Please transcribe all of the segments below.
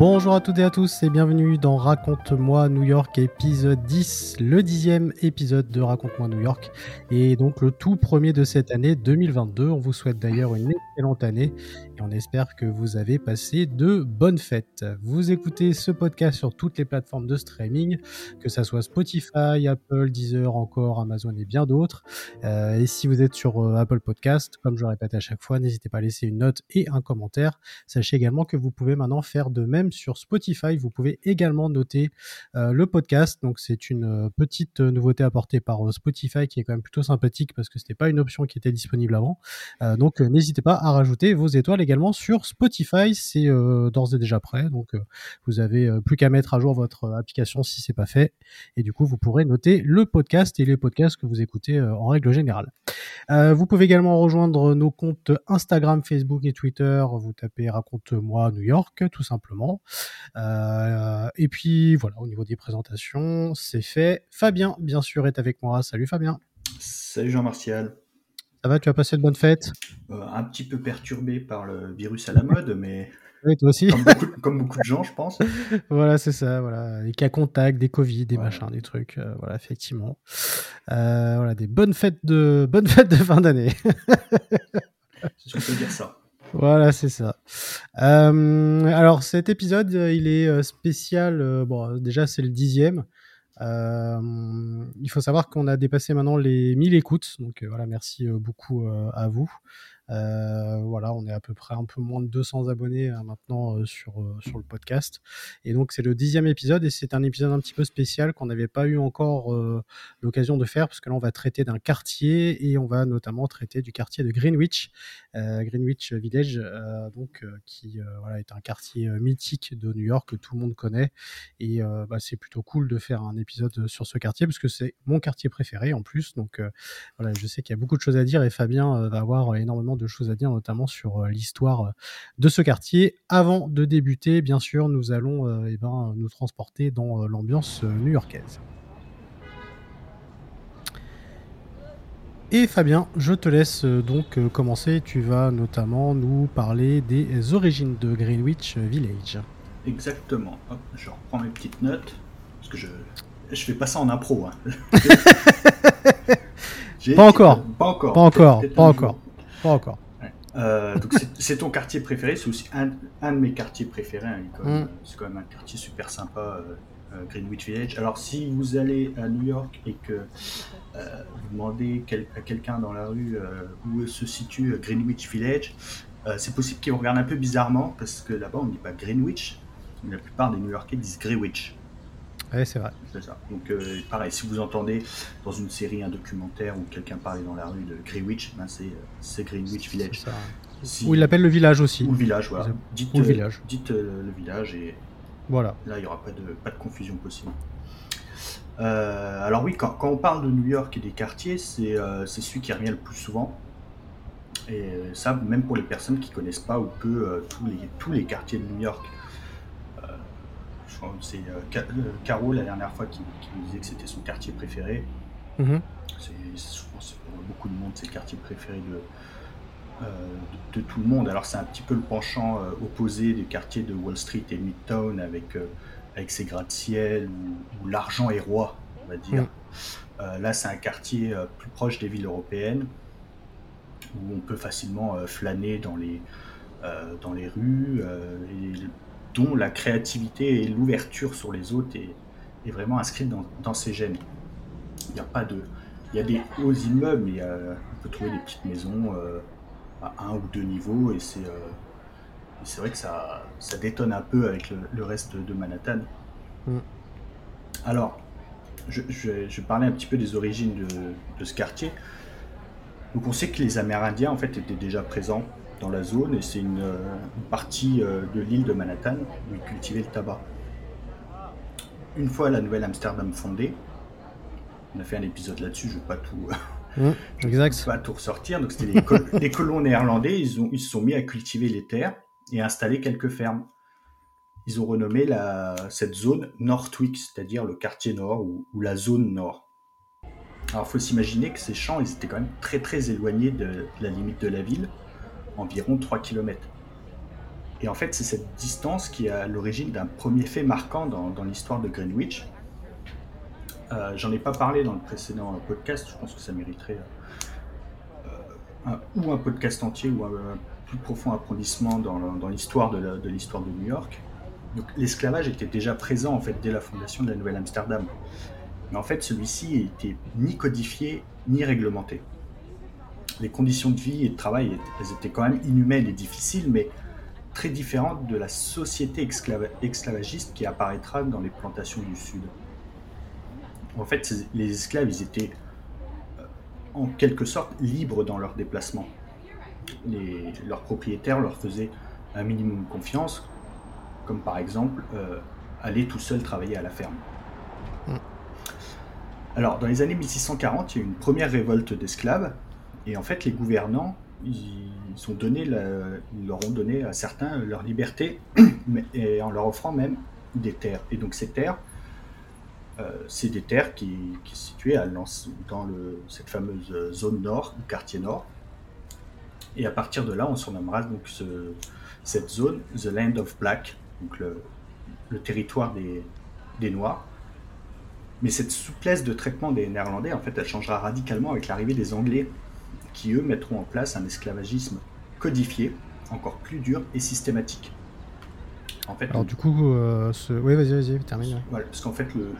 Bonjour à toutes et à tous et bienvenue dans Raconte-moi New York épisode 10, le dixième épisode de Raconte-moi New York et donc le tout premier de cette année 2022. On vous souhaite d'ailleurs une excellente année et on espère que vous avez passé de bonnes fêtes. Vous écoutez ce podcast sur toutes les plateformes de streaming, que ça soit Spotify, Apple, Deezer, encore Amazon et bien d'autres. Euh, et si vous êtes sur euh, Apple Podcast, comme je le répète à chaque fois, n'hésitez pas à laisser une note et un commentaire. Sachez également que vous pouvez maintenant faire de même sur Spotify. Vous pouvez également noter euh, le podcast. Donc c'est une euh, petite nouveauté apportée par euh, Spotify qui est quand même plutôt sympathique parce que c'était pas une option qui était disponible avant. donc n'hésitez pas à rajouter vos étoiles également sur Spotify. C'est d'ores et déjà prêt. Donc vous avez plus qu'à mettre à jour votre application si c'est pas fait. Et du coup vous pourrez noter le podcast et les podcasts que vous écoutez en règle générale. vous pouvez également rejoindre nos comptes Instagram, Facebook et Twitter. Vous tapez raconte-moi New York tout simplement. Euh, et puis voilà, au niveau des présentations, c'est fait. Fabien, bien sûr, est avec moi. Salut Fabien. Salut Jean-Martial. Ça va, tu as passé de bonnes fêtes? Euh, Un petit peu perturbé par le virus à la mode, mais. Oui, toi aussi. Comme beaucoup, de gens, je pense. voilà, c'est ça. Voilà, les cas contacts, des Covid, des machins, des trucs. Euh, voilà, effectivement. voilà, des bonnes fêtes de bonnes fêtes de fin d'année. je peux dire ça. Voilà, c'est ça. Euh, alors cet épisode, euh, il est euh, spécial. bon, déjà c'est le dixième. il faut savoir qu'on a dépassé maintenant les 1000 écoutes. Donc voilà, merci beaucoup à vous. Euh, voilà, on est à peu près un peu moins de 200 abonnés hein, maintenant euh, sur, euh, sur le podcast. Et donc c'est le dixième épisode et c'est un épisode un petit peu spécial qu'on n'avait pas eu encore l'occasion de faire parce que là on va traiter d'un quartier et on va notamment traiter du quartier de Greenwich, Greenwich Village, donc qui voilà, est un quartier mythique de New York que tout le monde connaît. Et bah, c'est plutôt cool de faire un épisode sur ce quartier parce que c'est mon quartier préféré en plus. Donc voilà, je sais qu'il y a beaucoup de choses à dire et Fabien va avoir énormément de choses à dire, notamment sur euh, l'histoire euh, de ce quartier. Avant de débuter, bien sûr, nous allons euh, eh ben, nous transporter dans l'ambiance new-yorkaise. Et Fabien, je te laisse donc commencer. Tu vas notamment nous parler des origines de Greenwich Village. Exactement. je reprends mes petites notes. Parce que je je fais pas ça en impro. Hein. pas, encore. pas encore. Pas encore. Pas encore. Pas encore. Euh, donc c'est ton quartier préféré, c'est aussi un, un, de mes quartiers préférés. Hein, mm. C'est quand, même un quartier super sympa, euh, euh, Greenwich Village. Alors si vous allez à New York et que vous demandez à quelqu'un dans la rue où se situe Greenwich Village, c'est possible qu'il vous regarde un peu bizarrement parce que là-bas on ne dit pas Greenwich, mais la plupart des New Yorkais disent Greenwich. Oui, c'est vrai. C'est ça. Donc, euh, pareil, si vous entendez dans une série un documentaire où quelqu'un parlait dans la rue de Greenwich, ben c'est Greenwich Village. Si... Ou il l'appelle le village aussi. Ou le village, voilà. Dites, le village. dites euh, le village et voilà. là, il n'y aura pas de, pas de confusion possible. Euh, alors oui, quand, quand, on parle de New York et des quartiers, c'est celui qui revient le plus souvent. Et ça, même pour les personnes qui connaissent pas ou peu tous, les, tous les quartiers de New York c'est euh, euh, Caro la dernière fois qui, nous disait que c'était son quartier préféré. Mhm. C'est, pour beaucoup de monde, c'est le quartier préféré de, euh, de, tout le monde. Alors c'est un petit peu le penchant opposé des quartiers de Wall Street et Midtown avec, avec ses gratte-ciel où, l'argent est roi, on va dire. Mhm. là c'est un quartier plus proche des villes européennes où on peut facilement flâner dans les, dans les rues. et dont la créativité et l'ouverture sur les autres est, est vraiment inscrite dans, dans, ses gènes. Il n'y a pas de, il y a des hauts immeubles, mais on peut trouver des petites maisons euh, à un ou deux niveaux, et c'est, euh, c'est vrai que ça, ça détonne un peu avec le, reste de Manhattan. Mm. Alors, je, je, je, parlais un petit peu des origines de, de, ce quartier. Donc on sait que les Amérindiens en fait étaient déjà présents dans la zone et c'est une, partie de l'île de Manhattan où ils cultivaient le tabac. Une fois la Nouvelle-Amsterdam fondée, on a fait un épisode là-dessus, je ne vais pas tout, mmh, exact. pas tout ressortir. Donc c'était les, colons néerlandais, ils, ont, ils se sont mis à cultiver les terres et à installer quelques fermes. Ils ont renommé la, cette zone Northwick, c'est-à-dire le quartier nord ou, la zone nord. Alors il faut s'imaginer que ces champs, ils étaient quand même très très éloignés de la limite de la ville, environ 3 km. Et en fait, c'est cette distance qui est à l'origine d'un premier fait marquant dans, l'histoire de Greenwich. Euh, J'en ai pas parlé dans le précédent podcast, je pense que ça mériterait euh, ou un podcast entier ou un, plus profond approfondissement dans, dans l'histoire de l'histoire de, New York. Donc l'esclavage était déjà présent en fait dès la fondation de la Nouvelle-Amsterdam. Mais en fait, celui-ci n'était ni codifié ni réglementé. Les conditions de vie et de travail, elles étaient quand même inhumaines et difficiles, mais très différente de la société esclavagiste qui apparaîtra dans les plantations du Sud. En fait, les esclaves, ils étaient euh, en quelque sorte libres dans leurs déplacements. Les, leurs propriétaires leur faisaient un minimum confiance, comme par exemple euh, aller tout seul travailler à la ferme. Mm. Alors, dans les années 1640, il y a eu une première révolte d'esclaves, et en fait, les gouvernants ils, leur ont donné à certains leur liberté, et en leur offrant même des terres. Et donc ces terres, euh, c'est des terres qui, sont situées dans le, cette fameuse zone nord, ou quartier nord. Et à partir de là, on surnommera donc ce, cette zone The Land of Black, donc le, le territoire des, des Noirs. Mais cette souplesse de traitement des Néerlandais, en fait, elle changera radicalement avec l'arrivée des Anglais qui eux mettront en place un esclavagisme codifié, encore plus dur et systématique. En fait, Alors du coup, euh, ce... oui, vas-y, vas-y, termine. Voilà, parce qu'en fait, le,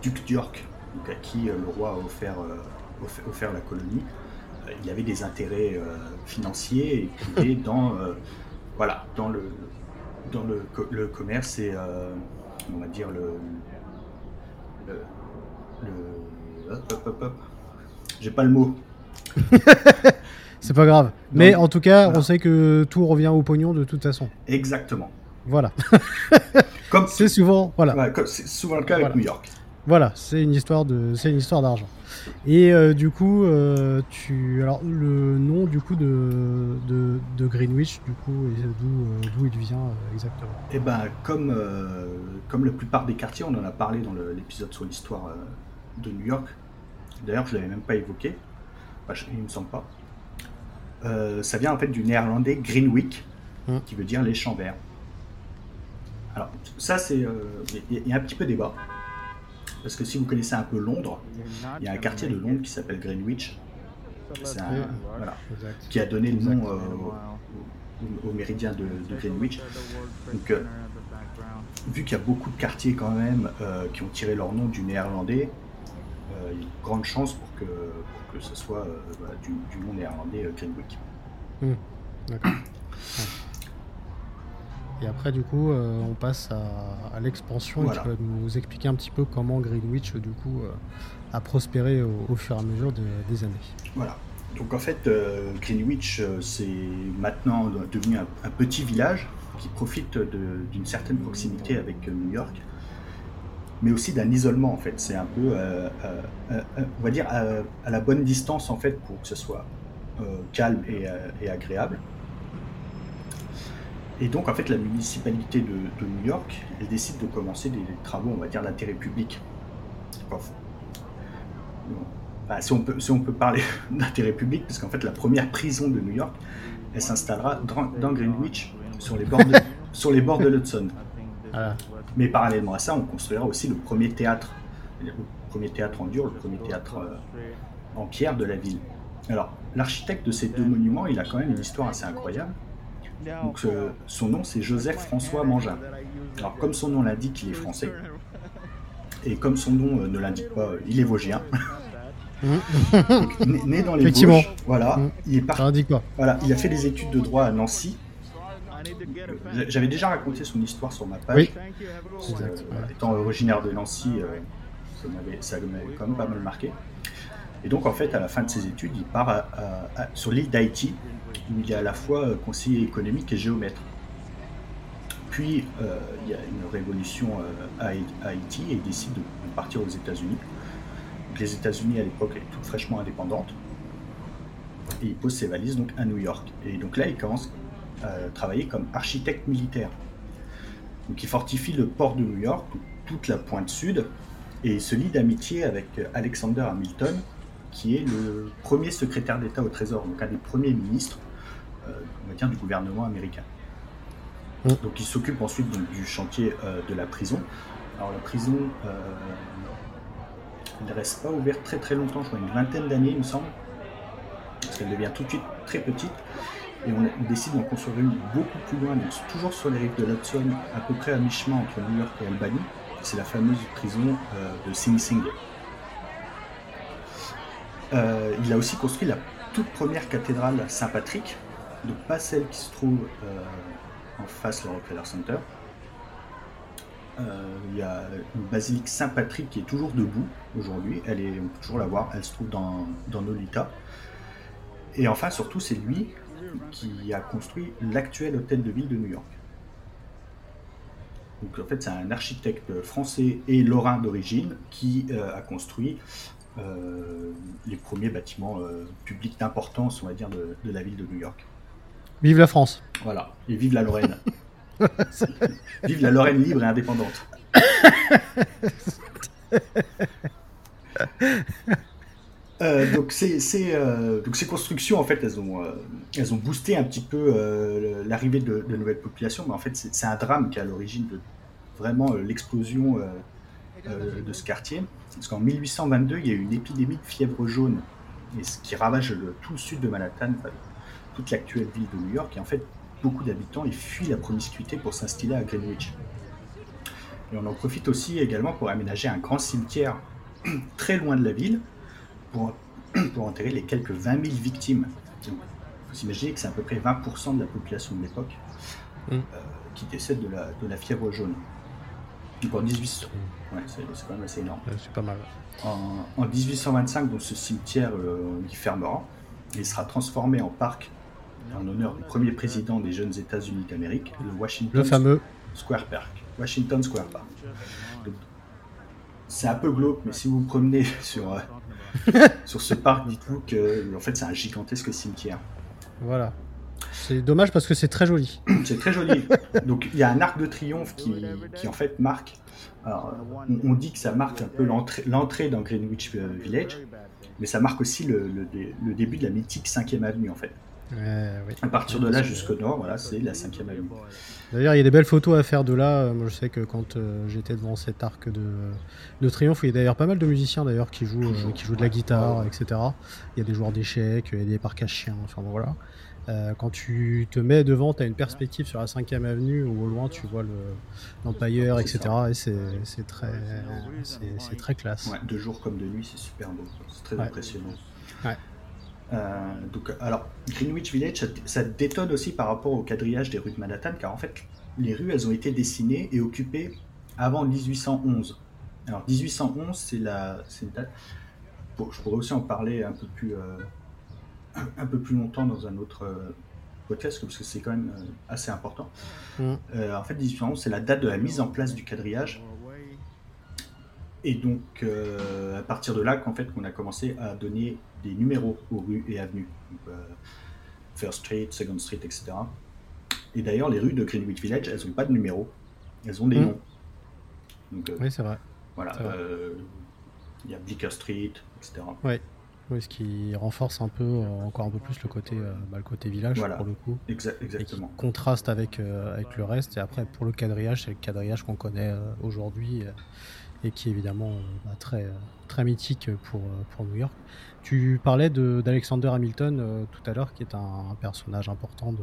duc d'York, à qui euh, le roi a offert, euh, offert, la colonie, il y avait des intérêts financiers et dans, voilà, dans le, dans le, le commerce et on va dire le, le, le hop, hop, hop, hop. j'ai pas le mot c'est pas grave. Mais en tout cas, on sait que tout revient au pognon de toute façon. Exactement. Voilà. comme c'est souvent, voilà. c'est souvent le cas avec New York. Voilà, c'est une histoire de, c'est une histoire d'argent. Et euh, du coup, euh, tu, alors le nom du coup de, de, Greenwich, du coup, d'où, euh, d'où il vient exactement Eh ben, comme comme la plupart des quartiers, on en a parlé dans l'épisode sur l'histoire de New York. D'ailleurs, je l'avais même pas évoqué il me semble pas. Euh, ça vient en fait du néerlandais Greenwick, hmm. qui veut dire les champs verts. Alors, ça, c'est. Euh, il y, a un petit peu débat. Parce que si vous connaissez un peu Londres, il y a un quartier de Londres qui s'appelle Greenwich. qui a donné le nom euh, au, méridien de, Greenwich. Donc, vu qu'il y a beaucoup de quartiers quand même qui ont tiré leur nom du néerlandais, il y a une grande chance pour que, que ce soit euh, du, du, nom néerlandais euh, Greenwick. Hmm, d'accord. Et après, du coup, euh, on passe à, l'expansion tu vas nous expliquer un petit peu comment Greenwich, du coup, a prospéré au, fur et à mesure des années. Voilà. Donc en fait, Greenwich, c'est maintenant devenu un, petit village qui profite d'une certaine proximité avec New York mais aussi d'un isolement en fait. C'est un peu, euh, euh, euh, on va dire, à, la bonne distance en fait pour que ce soit calme et, agréable. Et donc en fait, la municipalité de, New York, elle décide de commencer des, travaux, on va dire, d'intérêt public. si, on peut, si on peut parler d'intérêt public, parce qu'en fait, la première prison de New York, elle s'installera dans, Greenwich, sur les bords de, sur les bords de l'Hudson. Mais parallèlement à ça, on construira aussi le premier théâtre, le premier théâtre en dur, le premier théâtre euh, en pierre de la ville. Alors, l'architecte de ces deux monuments, il a quand même une histoire assez incroyable. Donc, son nom, c'est Joseph François Mangin. Alors, comme son nom l'indique, il est français. Et comme son nom euh, ne l'indique pas, il est vosgien. né, dans les Vosges, voilà, mmh. il est parti. Voilà, il a fait des études de droit à Nancy j'avais déjà raconté son histoire sur ma page. Euh, étant originaire de Nancy, euh, ça m'avait quand même pas mal marqué. Et donc, en fait, à la fin de ses études, il part sur l'île d'Haïti, où il est à la fois conseiller économique et géomètre. Puis, il y a une révolution à Haïti et il décide de partir aux États-Unis. Les États-Unis, à l'époque, étaient toutes fraîchement indépendantes. Et il pose ses valises donc à New York. Et donc là, il commence travailler comme architecte militaire. Donc il fortifie le port de New York, toute la pointe sud, et il se lie d'amitié avec Alexander Hamilton, qui est le premier secrétaire d'État au Trésor, donc un des premiers ministres euh, du gouvernement américain. Mm. Donc il s'occupe ensuite du chantier euh, de la prison. Alors la prison, euh, elle ne reste pas ouverte très très longtemps, je crois une vingtaine d'années il me semble, parce qu'elle devient tout de suite très petite. Et on, décide d'en construire une beaucoup plus loin, toujours sur les rives de l'Hudson, à peu près à mi-chemin entre New York et Albany. C'est la fameuse prison euh, de Sing Sing. Euh, il a aussi construit la toute première cathédrale Saint-Patrick, donc pas celle qui se trouve euh, en face du Rockefeller Center. il y a une basilique Saint-Patrick qui est toujours debout aujourd'hui. Elle est, on peut toujours la voir. Elle se trouve dans, dans Nolita. Et enfin, surtout, c'est lui qui a construit l'actuel hôtel de ville de New York. Donc en fait, c'est un architecte français et lorrain d'origine qui euh, a construit euh, les premiers bâtiments euh, publics d'importance, on va dire, de, de, la ville de New York. Vive la France. Voilà, et vive la Lorraine. vive la Lorraine libre et indépendante. Euh, donc, ces, euh, donc ces constructions, en fait, elles ont, euh, boosté un petit peu l'arrivée de, nouvelles populations, mais en fait, c'est un drame qui est à l'origine de vraiment l'explosion de ce quartier. Parce qu'en 1822, il y a eu une épidémie de fièvre jaune, et ce qui ravage tout le sud de Manhattan, toute l'actuelle ville de New York, et en fait, beaucoup d'habitants ils fuient la promiscuité pour s'installer à Greenwich. Et on en profite aussi également pour aménager un grand cimetière très loin de la ville, pour, pour enterrer les quelques 20 000 victimes. Il faut s'imaginer que c'est à peu près 20% de la population de l'époque mm. euh, qui décède de la, de la fièvre jaune. Donc en 18... Ouais, c'est quand même assez énorme. c'est pas mal. En, 1825, donc, ce cimetière euh, il fermera. Il sera transformé en parc en honneur du premier président des jeunes États-Unis d'Amérique, le Washington le fameux Square Park. Washington Square Park. C'est un peu glauque, mais si vous vous promenez sur, euh, sur ce parc, dites-vous que en fait c'est un gigantesque cimetière. Voilà. C'est dommage parce que c'est très joli. c'est très joli. Donc il y a un arc de triomphe qui, qui en fait marque. Alors, on, dit que ça marque un peu l'entrée dans Greenwich euh, Village, mais ça marque aussi le, le, début de la mythique 5ème avenue en fait. À partir de là jusqu'au nord, voilà, c'est la 5ème avenue. D'ailleurs, il y a des belles photos à faire de là. Euh, moi, je sais que quand euh, j'étais devant cet arc de, de triomphe, il y a d'ailleurs pas mal de musiciens d'ailleurs qui jouent, euh, qui jouent de la guitare, etc. Il y a des joueurs d'échecs, il y a des parcs à chiens. Enfin voilà. quand tu te mets devant, tu as une perspective sur la 5ème avenue où au loin tu vois l'Empire, etc. Et c'est très, c'est très classe. de jour comme de nuit, c'est super beau. C'est très impressionnant. Ouais. Euh, donc, alors, Greenwich Village, ça, détonne aussi par rapport au quadrillage des rues de Manhattan, car en fait, les rues, elles ont été dessinées et occupées avant 1811. Alors, 1811, c'est la, une date. je pourrais aussi en parler un peu plus, euh, un peu plus longtemps dans un autre euh, podcast, parce que c'est quand même assez important. Mm. en fait, 1811, c'est la date de la mise en place du quadrillage. Et donc, à partir de là, qu'en fait, qu'on a commencé à donner des numéros aux rues et avenues. Euh, First Street, Second Street, etc. Et d'ailleurs, les rues de Greenwich Village, elles n'ont pas de numéros, elles ont des hmm. noms. Donc, euh, oui, c'est vrai. Voilà. Euh, il y a Bleecker Street, etc. Oui. Oui, ce qui renforce un peu, encore un peu plus le côté, bah, le côté village pour le coup. exactement. contraste avec, avec le reste. Et après, pour le quadrillage, c'est le quadrillage qu'on connaît aujourd'hui et qui est évidemment bah, très, très mythique pour, pour New York. Tu parlais d'Alexander Hamilton euh, tout à l'heure, qui est un, personnage important de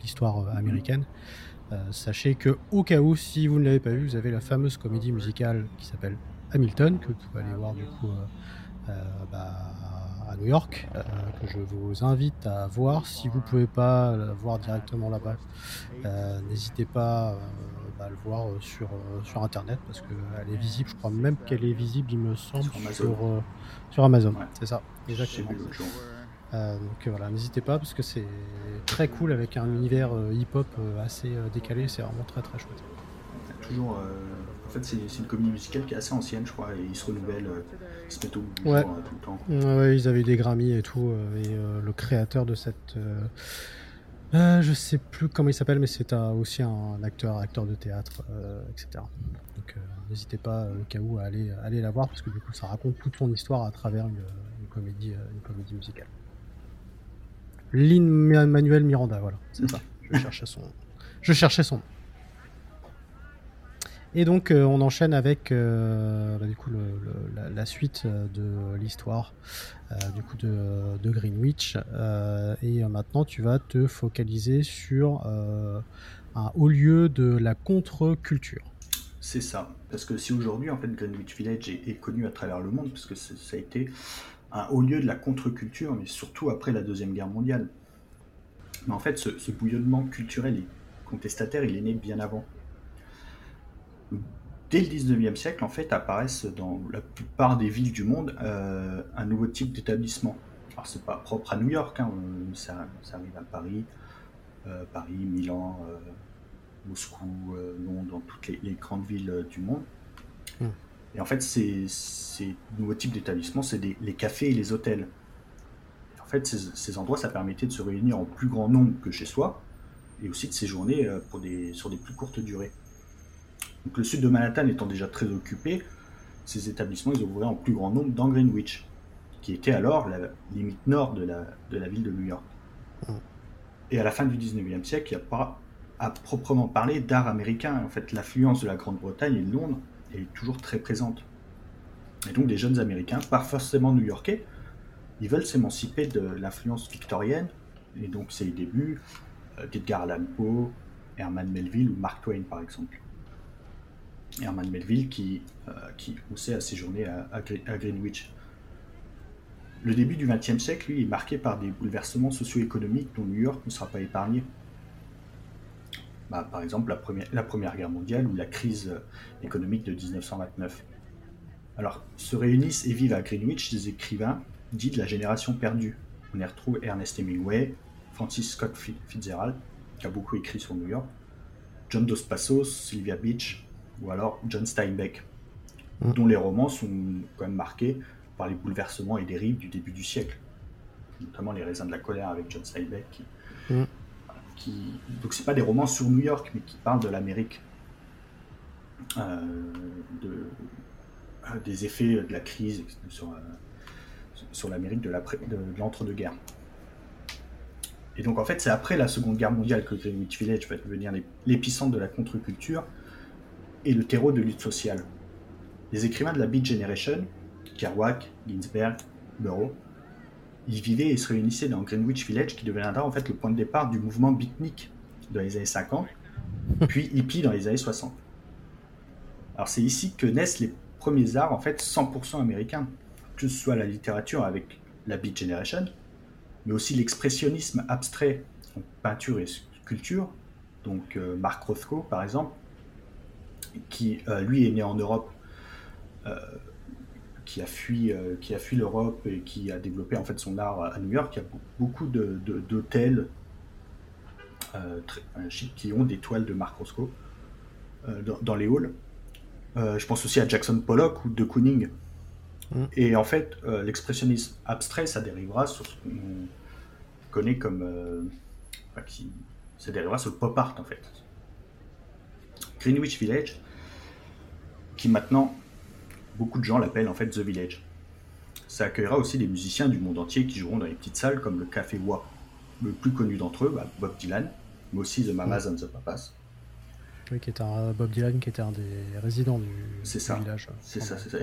l'histoire euh, américaine. Euh, sachez que, au cas où, si vous ne l'avez pas vu, vous avez la fameuse comédie musicale qui s'appelle Hamilton, que vous pouvez aller voir du coup bah, à New York, que je vous invite à voir. Si vous pouvez pas la voir directement là-bas, n'hésitez pas le voir sur, sur internet parce qu'elle est visible. Je crois même qu'elle est visible, il me semble, sur Amazon. C'est ça, exactement. Euh, donc euh, voilà, n'hésitez pas parce que c'est très cool avec un univers euh, hip-hop assez décalé, c'est vraiment très très chouette. Toujours, en fait, c'est une comédie musicale qui est assez ancienne, je crois, et ils se renouvellent, ils se mettent au bout ouais. tout le temps. Ouais, ils avaient eu des Grammy et tout, et le créateur de cette. Je sais plus comment il s'appelle, mais c'est aussi un acteur, acteur de théâtre, etc. Donc n'hésitez pas au cas où à aller, aller la voir parce que du coup ça raconte toute son histoire à travers une, comédie, une comédie musicale. Lynn Manuel Miranda, voilà, c'est ça. Je cherchais son, je cherchais son Et donc euh, on enchaîne avec euh, bah, du coup la, suite euh, de l'histoire du coup de, Greenwich et maintenant tu vas te focaliser sur un haut lieu de la contre-culture. C'est ça, parce que si aujourd'hui en fait Greenwich Village est, connu à travers le monde, parce que ça a été un haut lieu de la contre-culture, mais surtout après la Deuxième Guerre mondiale. Mais en fait, ce, bouillonnement culturel et contestataire, il est né bien avant. Dès le 19e siècle, en fait, apparaissent dans la plupart des villes du monde euh, un nouveau type d'établissement. Alors, c'est pas propre à New York, hein, euh, ça, arrive à Paris, euh, Paris, Milan, Moscou, Londres, dans toutes les, grandes villes du monde. Hmm. Et en fait, ces, nouveaux types d'établissements, c'est les cafés et les hôtels. En fait, ces, endroits, ça permettait de se réunir en plus grand nombre que chez soi, et aussi de séjourner pour des, sur des plus courtes durées. Donc le sud de Manhattan étant déjà très occupé, ces établissements, ils ouvraient en plus grand nombre dans Greenwich, qui était alors la limite nord de la, de la ville de New York. Mmh. Et à la fin du 19e siècle, il n'y a pas à proprement parler d'art américain. En fait, l'affluence de la Grande-Bretagne et de Londres est toujours très présente. Et donc des jeunes Américains, pas forcément new-yorkais, ils veulent s'émanciper de l'influence victorienne, et donc c'est les débuts euh, d'Edgar Allan Poe, Herman Melville ou Mark Twain par exemple. Herman Melville qui, euh, qui a séjourné à, à, Greenwich. Le début du XXe siècle, lui, est marqué par des bouleversements socio-économiques dont New York ne sera pas épargné. Bah, par exemple la première, la première Guerre mondiale ou la crise économique de 1929. Alors, se réunissent et vivent à Greenwich des écrivains dits de la génération perdue. On y retrouve Ernest Hemingway, Francis Scott Fitzgerald, qui a beaucoup écrit sur New York, John Dos Passos, Sylvia Beach, ou alors John Steinbeck, dont les romans sont quand même marqués par les bouleversements et dérives du début du siècle, notamment Les raisins de la colère avec John Steinbeck, qui, mm qui donc c'est pas des romans sur New York, mais qui parlent de l'Amérique, euh, de, euh, des effets de la crise sur, euh, sur l'Amérique de l'entre-deux-guerres. Et donc en fait, c'est après la Seconde Guerre mondiale que Greenwich Village va devenir l'épicentre de la contre-culture et le terreau de lutte sociale. Les écrivains de la Beat Generation, Kerouac, Ginsberg, Burroughs, ils vivaient et se réunissaient dans Greenwich Village, qui deviendra en fait le point de départ du mouvement beatnik dans les années 50, puis hippie dans les années 60. Alors c'est ici que naissent les premiers arts en fait 100% américains, que ce soit la littérature avec la Beat Generation, mais aussi l'expressionnisme abstrait en peinture et sculpture, donc euh, Mark Rothko par exemple, qui euh, lui est né en Europe euh, qui a fui, euh, qui a fui l'Europe et qui a développé en fait son art à New York. Il y a beaucoup d'hôtels qui ont des toiles de Marc Roscoe dans, les halls. je pense aussi à Jackson Pollock ou De Kooning. Mm. Et en fait, l'expressionnisme abstrait, ça dérivera sur ce qu'on connaît comme. qui, ça dérivera sur le pop art en fait. Greenwich Village, qui maintenant beaucoup de gens l'appellent en fait The Village. Ça accueillera aussi des musiciens du monde entier qui joueront dans les petites salles comme le Café Wa. Le plus connu d'entre eux, bah, Bob Dylan, mais aussi The Mamas and the Papas. Oui, qui est un, Bob Dylan qui était un des résidents du, ça. village. C'est ça, c'est ça.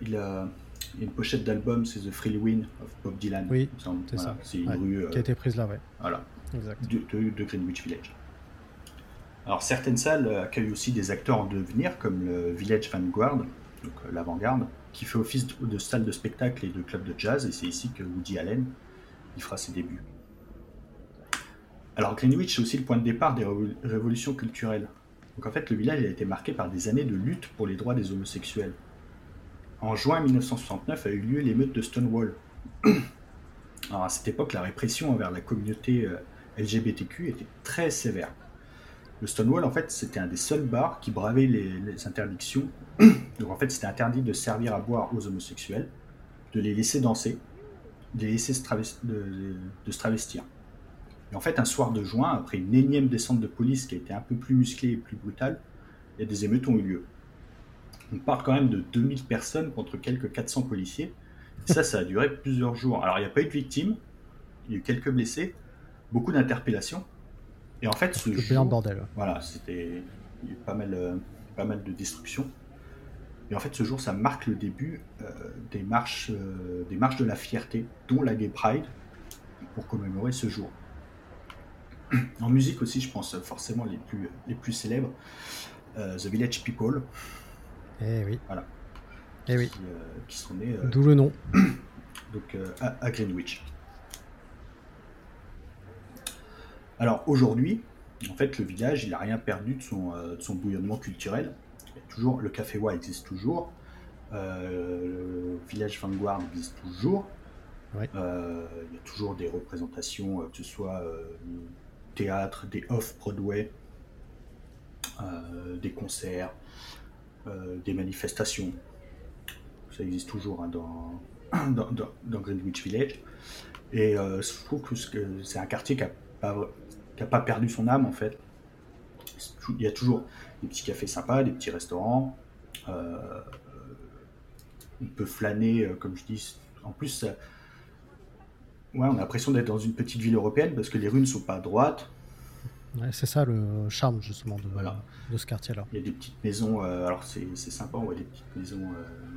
il a une pochette d'album, c'est The Free Wind of Bob Dylan. Oui, c'est ça. C'est une rue. qui a été prise là, ouais. Voilà. Exact. De, Greenwich Village. Alors certaines salles accueillent aussi des acteurs en devenir, comme le Village Vanguard, donc l'avant-garde, qui fait office de, salle de spectacle et de club de jazz, et c'est ici que Woody Allen il fera ses débuts. Alors Greenwich c'est aussi le point de départ des révolutions culturelles. Donc en fait le village a été marqué par des années de lutte pour les droits des homosexuels. En juin 1969 a eu lieu l'émeute de Stonewall. Alors à cette époque la répression envers la communauté euh, LGBTQ était très sévère. Le Stonewall, en fait, c'était un des seuls bars qui bravait les, interdictions. Donc, en fait, c'était interdit de servir à boire aux homosexuels, de les laisser danser, de les laisser se, de, se travestir. Et en fait, un soir de juin, après une énième descente de police qui a été un peu plus musclée et plus brutale, a des émeutes ont eu lieu. On parle quand même de 2000 personnes contre quelques 400 policiers. Et ça, ça a duré plusieurs jours. Alors, il n'y a pas eu de victimes, il y a eu quelques blessés, beaucoup d'interpellations. Et en fait, ce jour, bordel. Voilà, c'était pas mal, euh, pas mal de destruction. Et en fait, ce jour, ça marque le début euh, des, marches, euh, des marches de la fierté, dont la Gay Pride, pour commémorer ce jour. En musique aussi, je pense forcément les plus, les plus célèbres, The Village People. Eh oui. Voilà. Eh oui. Qui, sont nés. D'où le nom. donc à Greenwich. Alors aujourd'hui, en fait, le village, il n'a rien perdu de son, euh, son, bouillonnement culturel. toujours, le Café Wa existe toujours. Euh, le village Vanguard existe toujours. Euh, il y a toujours des représentations, que ce soit théâtre, des off-Broadway, des concerts, des manifestations. Ça existe toujours hein, dans, dans, dans, Greenwich Village. Et je trouve que c'est un quartier qui a pas, qui n'a pas perdu son âme en fait. Il y a toujours des petits cafés sympas, des petits restaurants. Euh, on peut flâner, euh, comme je dis. En plus, ouais, on a l'impression d'être dans une petite ville européenne parce que les rues ne sont pas droites. c'est ça le charme justement de, voilà. de ce quartier-là. Il y a des petites maisons, euh, alors c'est sympa, on voit des petites maisons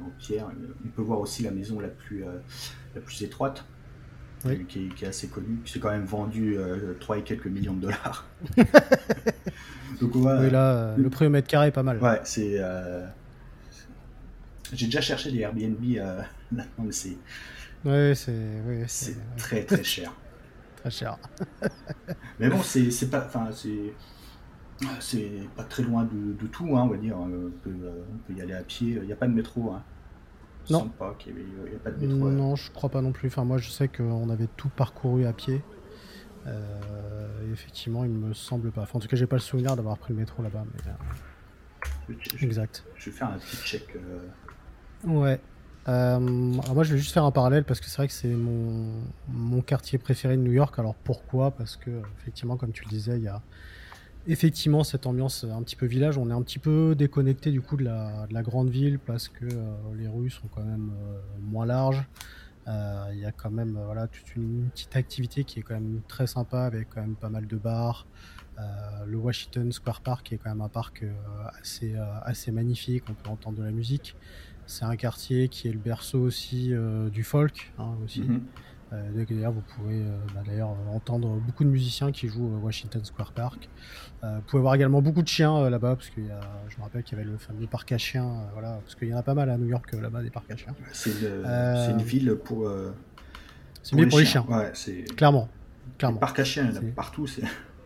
en pierre. On peut voir aussi la maison la plus, la plus étroite qui, est, assez connu, qui s'est quand même vendu euh, 3 et quelques millions de dollars. Donc, oui, là, euh, le prix au mètre carré est pas mal. Ouais, c'est. Euh, j'ai déjà cherché des Airbnb euh, maintenant, mais c'est. Ouais, c'est. c'est très très cher. très cher. mais bon, c'est pas. Enfin, c'est. C'est pas très loin de, de tout, hein, on va dire. On peut, on peut, y aller à pied. Il n'y a pas de métro. Hein. Non. Pas qu'il y, a pas de métro. Non, je crois pas non plus. Enfin, moi, je sais qu'on avait tout parcouru à pied. Euh, effectivement, il me semble pas. Enfin, en tout cas, j'ai pas le souvenir d'avoir pris le métro là-bas. Mais... exact. Je vais faire un petit check. Euh. Ouais. Euh, moi, je vais juste faire un parallèle parce que c'est vrai que c'est mon, mon quartier préféré de New York. Alors pourquoi? Parce que, effectivement, comme tu le disais, il y a effectivement cette ambiance un petit peu village. On est un petit peu déconnecté du coup de la, de la grande ville parce que euh, les rues sont quand même euh, moins larges. Euh, il y a quand même voilà toute une petite activité qui est quand même très sympa avec quand même pas mal de bars. le Washington Square Park est quand même un parc assez magnifique. On peut entendre de la musique. C'est un quartier qui est le berceau aussi du folk hein. Euh, d'ailleurs, vous pouvez euh, bah, d'ailleurs entendre beaucoup de musiciens qui jouent au Washington Square Park. Euh, vous pouvez voir également beaucoup de chiens là-bas, parce que je me rappelle qu'il y avait le fameux parc à chiens, voilà, parce qu'il y en a pas mal à New York là-bas des parcs à chiens. C'est une ville pour. c'est pour les chiens. Ouais, clairement, clairement. Les parcs à chiens, partout.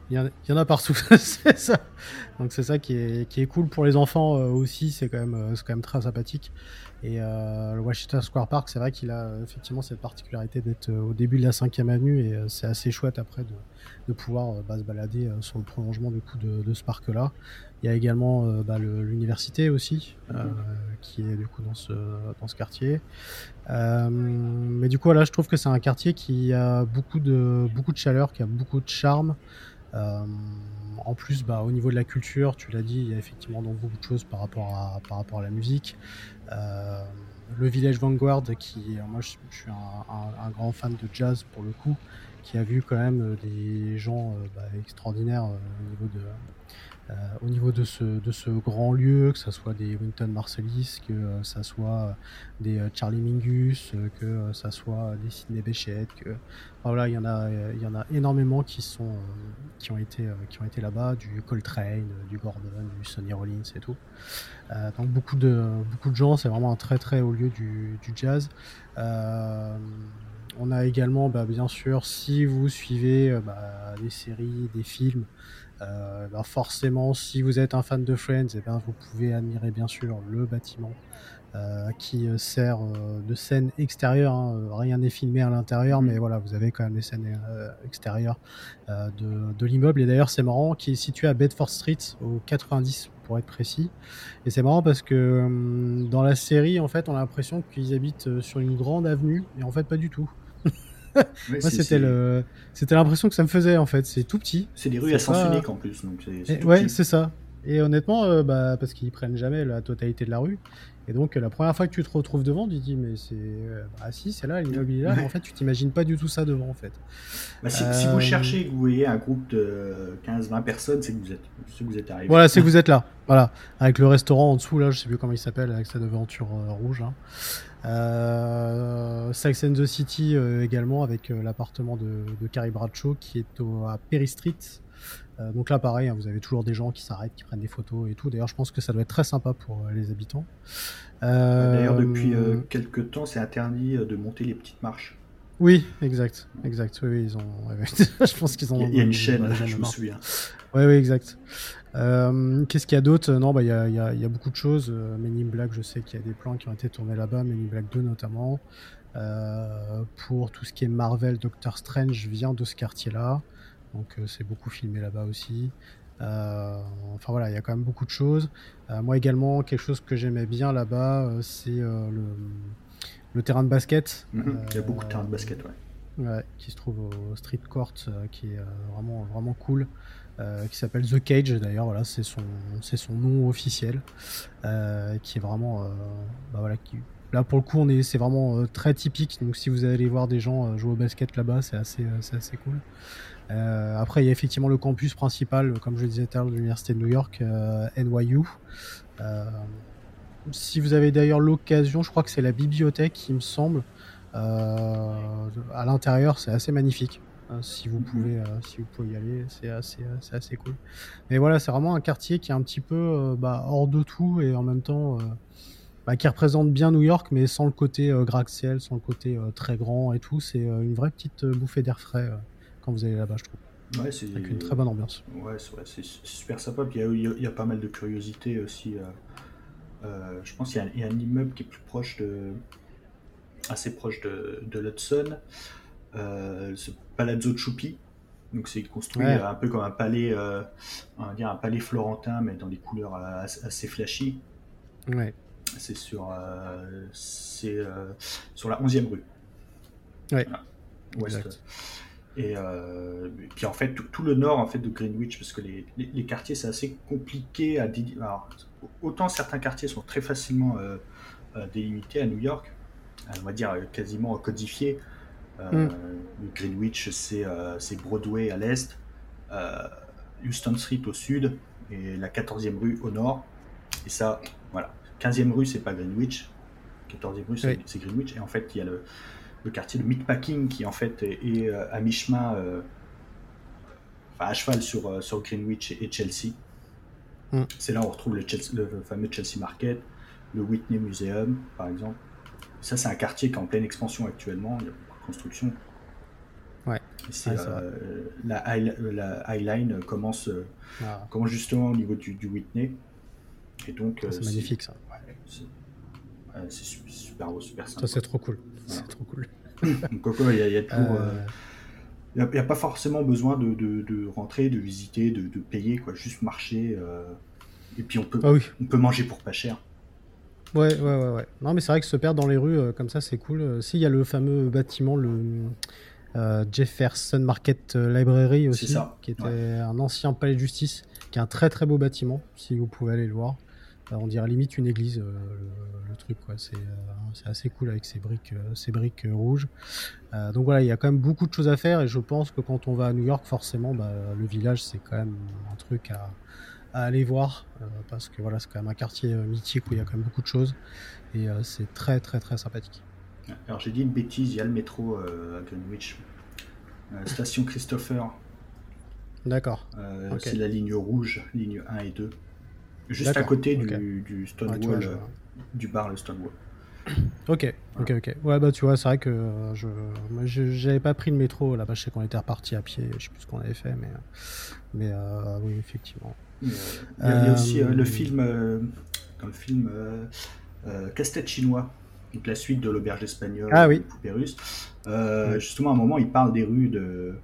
Il y, en, il y, en, a partout, c'est ça. Donc c'est ça qui est, qui est, cool pour les enfants aussi, c'est quand, même, quand même très sympathique. Et euh, le Washington Square Park, c'est vrai qu'il a effectivement cette particularité d'être euh, au début de la 5 avenue et euh, c'est assez chouette après de, de pouvoir bah, se balader sur le prolongement du coup de, de ce parc-là. Il y a également bah, l'université aussi mhm. qui est du coup dans ce, dans ce quartier. mais du coup, là, je trouve que c'est un quartier qui a beaucoup de, beaucoup de chaleur, qui a beaucoup de charme. En plus, bah, au niveau de la culture, tu l'as dit, il y a effectivement donc beaucoup de choses par rapport à, la musique. Euh, le Village Vanguard, qui, moi je, suis un, grand fan de jazz pour le coup, qui a vu quand même euh, des gens euh, bah, extraordinaires au niveau au niveau de ce, grand lieu, que ce soit des Winton Marsalis, que ça soit des Charlie Mingus, que ça soit des Sidney Bechet, que voilà, il y en a énormément qui sont, qui ont été, ont été là-bas, du Coltrane, du Gordon, du Sonny Rollins et tout. donc beaucoup de, beaucoup de gens, c'est vraiment un très très haut lieu du, du jazz. on a également, bah, bien sûr, si vous suivez bah, des séries, des films, euh, bah, forcément, si vous êtes un fan de Friends, et eh ben, vous pouvez admirer bien sûr le bâtiment euh, qui euh, sert de scène extérieure. Hein. Rien n'est filmé à l'intérieur, mais voilà, vous avez quand même des scènes extérieures de, de l'immeuble. Et d'ailleurs, c'est marrant, qui est situé à Bedford Street, au 90 pour être précis. Et c'est marrant parce que hum, dans la série, en fait, on a l'impression qu'ils habitent sur une grande avenue, et en fait, pas du tout. Moi, c'était le, c'était l'impression que ça me faisait en fait. C'est tout petit. C'est des rues à sens unique en plus, donc ouais, c'est ça. Et honnêtement, euh, bah, parce qu'ils prennent jamais la totalité de la rue. Et donc, la première fois que tu te retrouves devant, tu te dis, mais c'est. Euh, bah, si, c'est là, l'immeuble est là. Mais en fait, tu t'imagines pas du tout ça devant, en fait. Bah, si, vous euh, cherchez que vous voyez un groupe de 15-20 personnes, c'est que vous êtes, que vous êtes arrivé. Voilà, c'est que vous êtes là. Voilà. Avec le restaurant en dessous, là, je sais plus comment il s'appelle, avec sa devanture rouge. Hein. Euh, and the City euh, également avec euh, l'appartement de, de, Carrie Bradshaw qui est au, à Perry Street. Euh, donc là pareil, hein, vous avez toujours des gens qui s'arrêtent, qui prennent des photos et tout. D'ailleurs je pense que ça doit être très sympa pour les habitants. D'ailleurs depuis quelques temps c'est interdit de monter les petites marches. Oui, exact, exact. Oui, ils ont. je pense qu'ils ont. Il y a, une chaîne, je me souviens. Oui, oui, exact. Euh, qu'est-ce qu'il y a d'autre? Non, bah il y a, y, a, y a, beaucoup de choses. Euh, Men in Black, je sais qu'il y a des plans qui ont été tournés là-bas, Men in Black 2 notamment. Euh, pour tout ce qui est Marvel, Doctor Strange vient de ce quartier-là, donc c'est beaucoup filmé là-bas aussi. enfin voilà, il y a quand même beaucoup de choses. moi également, quelque chose que j'aimais bien là-bas, c'est le, le, terrain de basket. Mhm. il y a beaucoup de terrains de basket, ouais. Ouais, qui se trouve au Street Court, qui est vraiment vraiment cool. Euh, qui s'appelle The Cage d'ailleurs, voilà, c'est son, c'est son nom officiel, euh, qui est vraiment, euh, bah voilà, qui, là pour le coup on est, c'est vraiment très typique. Donc si vous allez voir des gens jouer au basket là-bas, c'est assez, c'est assez cool. Après il y a effectivement le campus principal, comme je le disais tout à l'heure, de l'université de New York, NYU. si vous avez d'ailleurs l'occasion, je crois que c'est la bibliothèque, il me semble. à l'intérieur, c'est assez magnifique. Hein, si vous pouvez, euh, si vous pouvez y aller, c'est assez, euh, c'est assez cool. Mais voilà, c'est vraiment un quartier qui est un petit peu euh, bah, hors de tout et en même temps bah, qui représente bien New York, mais sans le côté gratte-ciel, sans le côté très grand et tout. C'est une vraie petite bouffée d'air frais quand vous allez là-bas, je trouve. Ouais, c'est avec une très bonne ambiance. Ouais, c'est super sympa. Puis il y, y, a pas mal de curiosités aussi. je pense qu'il y, y, a un immeuble qui est plus proche de, assez proche de, de l'Hudson. Euh, ce Palazzo Choupi. Donc c'est construit un peu comme un palais, euh, on va dire un palais florentin, mais dans des couleurs euh, assez flashy. Ouais. C'est sur, c'est sur la 11e rue. Ouais. Et, puis en fait tout, le nord en fait de Greenwich, parce que les, les, quartiers c'est assez compliqué à délimiter. Autant certains quartiers sont très facilement délimités à New York, on va dire quasiment codifiés. Euh, mm. Greenwich, euh, c'est Broadway à l'est, euh, Houston Street au sud et la 14e rue au nord. Et ça, voilà. 15e rue, c'est pas Greenwich. 14e rue, c'est Greenwich. Et en fait, il y a le, le quartier de Meatpacking qui, en fait, est, à mi-chemin, enfin, à cheval sur, sur Greenwich et, Chelsea. Mm. C'est là où on retrouve le, le, fameux Chelsea Market, le Whitney Museum, par exemple. Ça, c'est un quartier qui est en pleine expansion actuellement. Il y a construction. Ouais. C'est euh, la, Highline commence, euh, ah. commence justement au niveau du, Whitney. Et donc, ah, c'est euh, magnifique ça. c'est super beau, super sympa. Ça, c'est trop cool. C'est trop cool. donc, il y a, y a toujours. Il n'y a, pas forcément besoin de, de, rentrer, de visiter, de, de, payer, quoi. Juste marcher. et puis on peut, ah oui. on peut manger pour pas cher. Ouais, ouais, ouais, ouais. Non, mais c'est vrai que se perdre dans les rues euh, comme ça, c'est cool. Euh, si, il y a le fameux bâtiment, le euh, Jefferson Market Library aussi, qui était un ancien palais de justice, qui est un très très beau bâtiment, si vous pouvez aller le voir. On dirait limite une église, le, truc, quoi. C'est assez cool avec ces briques, ces briques rouges. donc voilà, il y a quand même beaucoup de choses à faire et je pense que quand on va à New York, forcément, bah, le village, c'est quand même un truc à, aller voir parce que voilà, c'est quand même un quartier mythique où il y a quand même beaucoup de choses et c'est très très très sympathique. Alors j'ai dit une bêtise, il y a le métro à Greenwich, station Christopher. D'accord. C'est la ligne rouge, ligne 1 et 2. Juste à côté du, Stonewall, euh, du bar le Stonewall. Ok, ok, ok. Ouais, bah tu vois, c'est vrai que euh, je j'avais pas pris le métro là-bas. Je sais qu'on était reparti à pied. Je sais plus ce qu'on avait fait, mais mais euh, oui, effectivement. Il y, a, aussi le film, dans le film Casse-tête chinois, donc la suite de l'auberge espagnole, ah, oui. Poupée russe. Justement, à un moment, il parle des rues de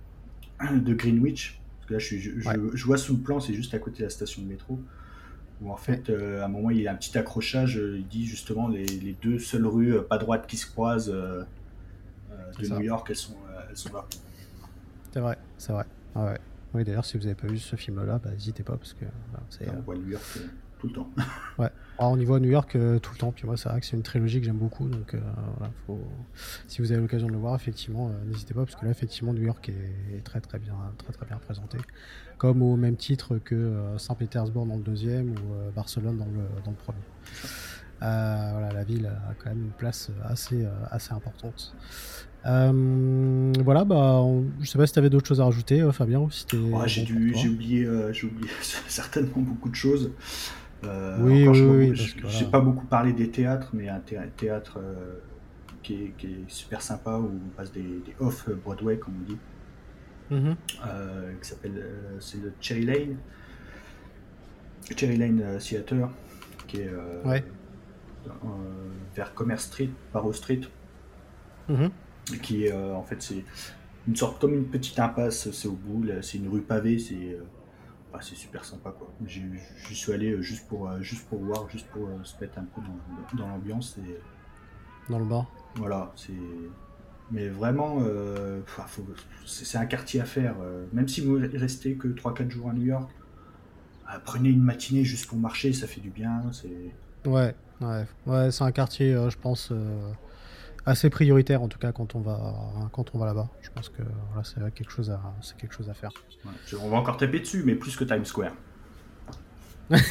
de Greenwich. Parce que là, je, je, je vois sous le plan, c'est juste à côté de la station de métro où en fait, euh, à un moment, il y a un petit accrochage, euh, il dit justement les, les deux seules rues euh, pas droites qui se croisent de New York, elles sont, elles sont là. C'est vrai, c'est vrai. Ah ouais. Oui, d'ailleurs, si vous n'avez pas vu ce film-là, bah, n'hésitez pas parce que c'est. On voit New York tout le temps. ouais. Alors, on y voit New York tout le temps. Puis moi, c'est vrai que c'est une trilogie que j'aime beaucoup. Donc, voilà, faut... si vous avez l'occasion de le voir, effectivement, n'hésitez pas parce que là, effectivement, New York est, est, très très bien, très très bien présenté comme au même titre que euh, Saint-Pétersbourg dans le deuxième ou euh, Barcelone dans le, dans le premier. Euh, voilà, la ville a quand même une place assez, assez importante. voilà, bah, je sais pas si tu avais d'autres choses à rajouter, Fabien, ou si j'ai, j'ai oublié, j'ai oublié certainement beaucoup de choses. Oui, oui, oui, J'ai pas beaucoup parlé des théâtres, mais un théâtre qui, est, qui, est, super sympa où on passe des, des off-Broadway, comme on dit. Mhm. Euh, qui s'appelle euh, c'est le Cherry Lane. Cherry Lane euh, Theater, qui est vers Commerce Street, Barrow Street, mhm. qui est en fait c'est une sorte comme une petite impasse, c'est au bout, c'est une rue pavée, c'est bah, c'est super sympa quoi. J'y suis allé juste pour juste pour voir, juste pour se mettre un peu dans, dans l'ambiance et dans le bar. Voilà, c'est mais vraiment, euh, c'est un quartier à faire. Euh, même si vous restez que 3-4 jours à New York, euh, prenez une matinée juste pour marcher, ça fait du bien. Ouais, ouais, ouais c'est un quartier, je pense, assez prioritaire en tout cas quand on va, quand on va là-bas. Je pense que voilà, c'est quelque chose à, c'est quelque chose à faire. on va encore taper dessus, mais plus que Times Square.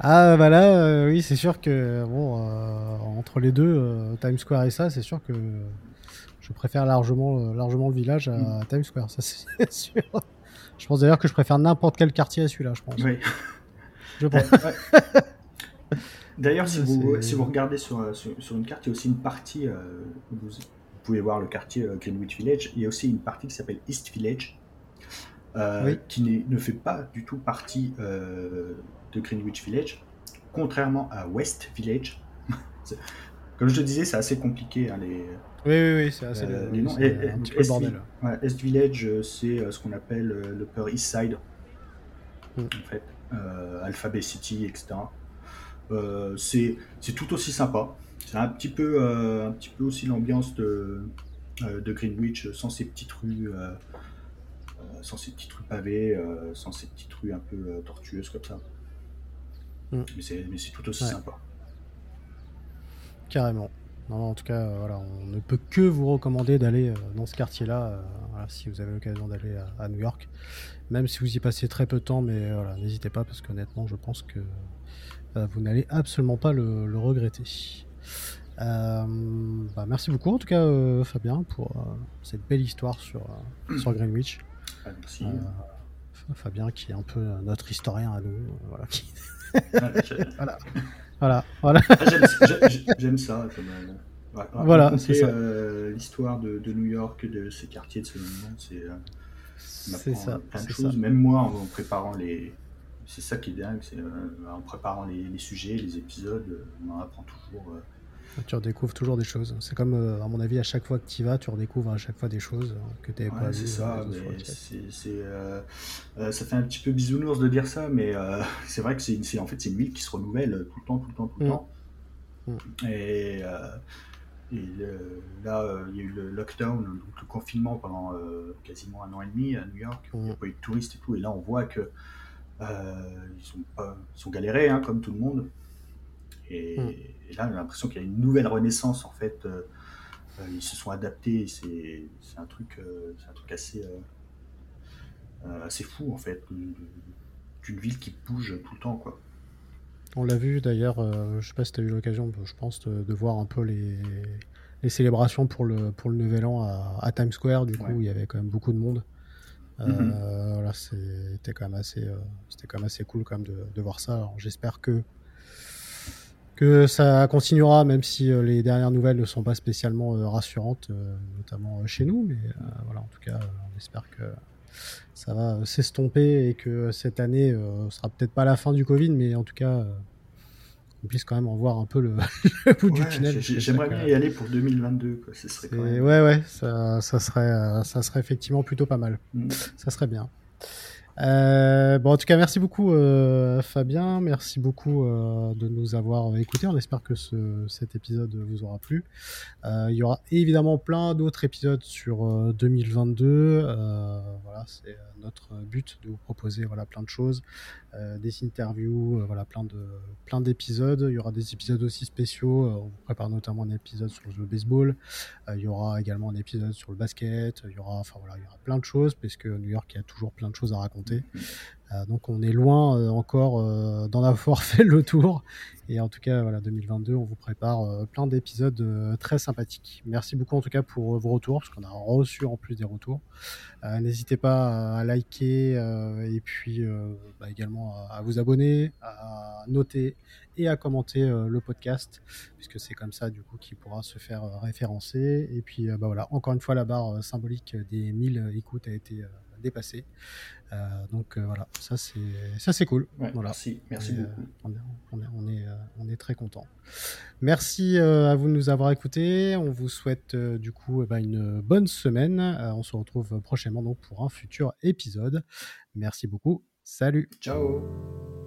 Ah bah là, euh, oui, c'est sûr que bon, euh, entre les deux, euh, Times Square et ça, c'est sûr que je préfère largement, largement le village à, mm. Times Square, ça c'est sûr. Je pense d'ailleurs que je préfère n'importe quel quartier à celui-là, je pense. Oui. Je pense. D'ailleurs, si vous, si vous regardez sur, sur, une carte, il y a aussi une partie, vous, pouvez voir le quartier Greenwich Village, il y a aussi une partie qui s'appelle East Village, qui ne fait pas du tout partie de Greenwich Village, contrairement à West Village. Comme je te disais, c'est assez compliqué. Hein, les, oui, oui, oui, c'est assez euh, les noms. Et, un petit peu bordel. Ouais, East Village, euh, c'est euh, ce qu'on appelle le Upper East Side, mm. en fait, Alphabet City, etc. c'est tout aussi sympa. C'est un petit peu, un petit peu aussi l'ambiance de, de Greenwich, sans ces petites rues, sans ces petites rues pavées, sans ces petites rues un peu tortueuses comme ça. Mm. Mais c'est tout aussi sympa. Carrément. Non, en tout cas, euh, voilà, on ne peut que vous recommander d'aller euh, dans ce quartier-là, euh, si vous avez l'occasion d'aller à, New York. Même si vous y passez très peu de temps, mais voilà, n'hésitez pas parce qu'honnêtement, je pense que vous n'allez absolument pas le, regretter. Bah, merci beaucoup en tout cas, Fabien, pour cette belle histoire sur, sur Greenwich. Ah, merci. Fabien, qui est un peu notre historien à nous, voilà, qui, voilà. Voilà. voilà. Ah, j'aime ça. voilà, c'est euh, L'histoire de, New York, de ces quartiers, de ce moment, c'est. Euh, ça. Plein de choses. Même moi, en, préparant les. C'est ça qui est dingue, c'est euh, en préparant les, les, sujets, les épisodes, on en apprend toujours tu redécouvres toujours des choses. C'est comme, euh, à mon avis, à chaque fois que tu y vas, tu redécouvres à chaque fois des choses que tu n'avais pas vues. C'est ça, euh, ça fait un petit peu bisounours de dire ça, mais euh, c'est vrai que c'est en fait, une qui se renouvelle tout le temps, tout le temps, tout le mm. temps. Mm. Et, là, il y a eu le lockdown, donc le confinement pendant quasiment un an et demi à New York. Il n'y a mm. pas eu de touristes et tout. Et là, on voit que ils, ont, sont galérés, hein, comme tout le monde. Et, hmm. là, j'ai l'impression qu'il y a une nouvelle renaissance, en fait. ils se sont adaptés. C'est un, truc, un truc assez, assez fou, en fait, d'une ville qui bouge tout le temps, quoi. On l'a vu d'ailleurs, euh, je sais pas si tu as eu l'occasion, je pense, de, voir un peu les, célébrations pour le, pour le Nouvel An à, Times Square. Du coup, il y avait quand même beaucoup de monde. Euh, mhm. voilà, c'était quand même assez, euh, c'était quand même assez cool quand même de, voir ça. J'espère que que ça continuera, même si les dernières nouvelles ne sont pas spécialement rassurantes, notamment chez nous. Mais voilà, en tout cas, on espère que ça va s'estomper et que cette année euh, sera peut-être pas la fin du Covid, mais en tout cas, euh, on puisse quand même en voir un peu le, bout du tunnel. J'aimerais bien y aller pour 2022. Quoi. serait Ouais, ouais, ça, ça, serait, euh, ça serait effectivement plutôt pas mal. Mm. Ça serait bien. Euh, bon, en tout cas, merci beaucoup euh, Fabien, merci beaucoup euh, de nous avoir écoutés. On espère que ce, cet épisode vous aura plu. Il y aura évidemment plein d'autres épisodes sur 2022. Euh, voilà, c'est notre but de vous proposer voilà plein de choses, des interviews, voilà plein de plein d'épisodes. Il y aura des épisodes aussi spéciaux. on prépare notamment un épisode sur le baseball. il y aura également un épisode sur le basket. Il y aura, enfin voilà, il y aura plein de choses puisque New York a toujours plein de choses à raconter euh, donc on est loin euh, encore euh, d'en avoir fait le tour. Et en tout cas, voilà, 2022, on vous prépare plein d'épisodes très sympathiques. Merci beaucoup en tout cas pour vos retours, parce qu'on a reçu en plus des retours. N'hésitez pas à liker et puis bah, également à, vous abonner, à noter et à commenter le podcast, puisque c'est comme ça du coup qu'il pourra se faire référencer. Et puis bah, voilà, encore une fois, la barre symbolique des 1000 écoutes a été dépassé. Euh, donc euh, voilà, ça c'est ça c'est cool. voilà. Merci, merci beaucoup. On est, on, est, on, est, très content. Merci à vous de nous avoir écoutés. On vous souhaite du coup eh ben, une bonne semaine. on se retrouve prochainement donc pour un futur épisode. Merci beaucoup. Salut. Ciao.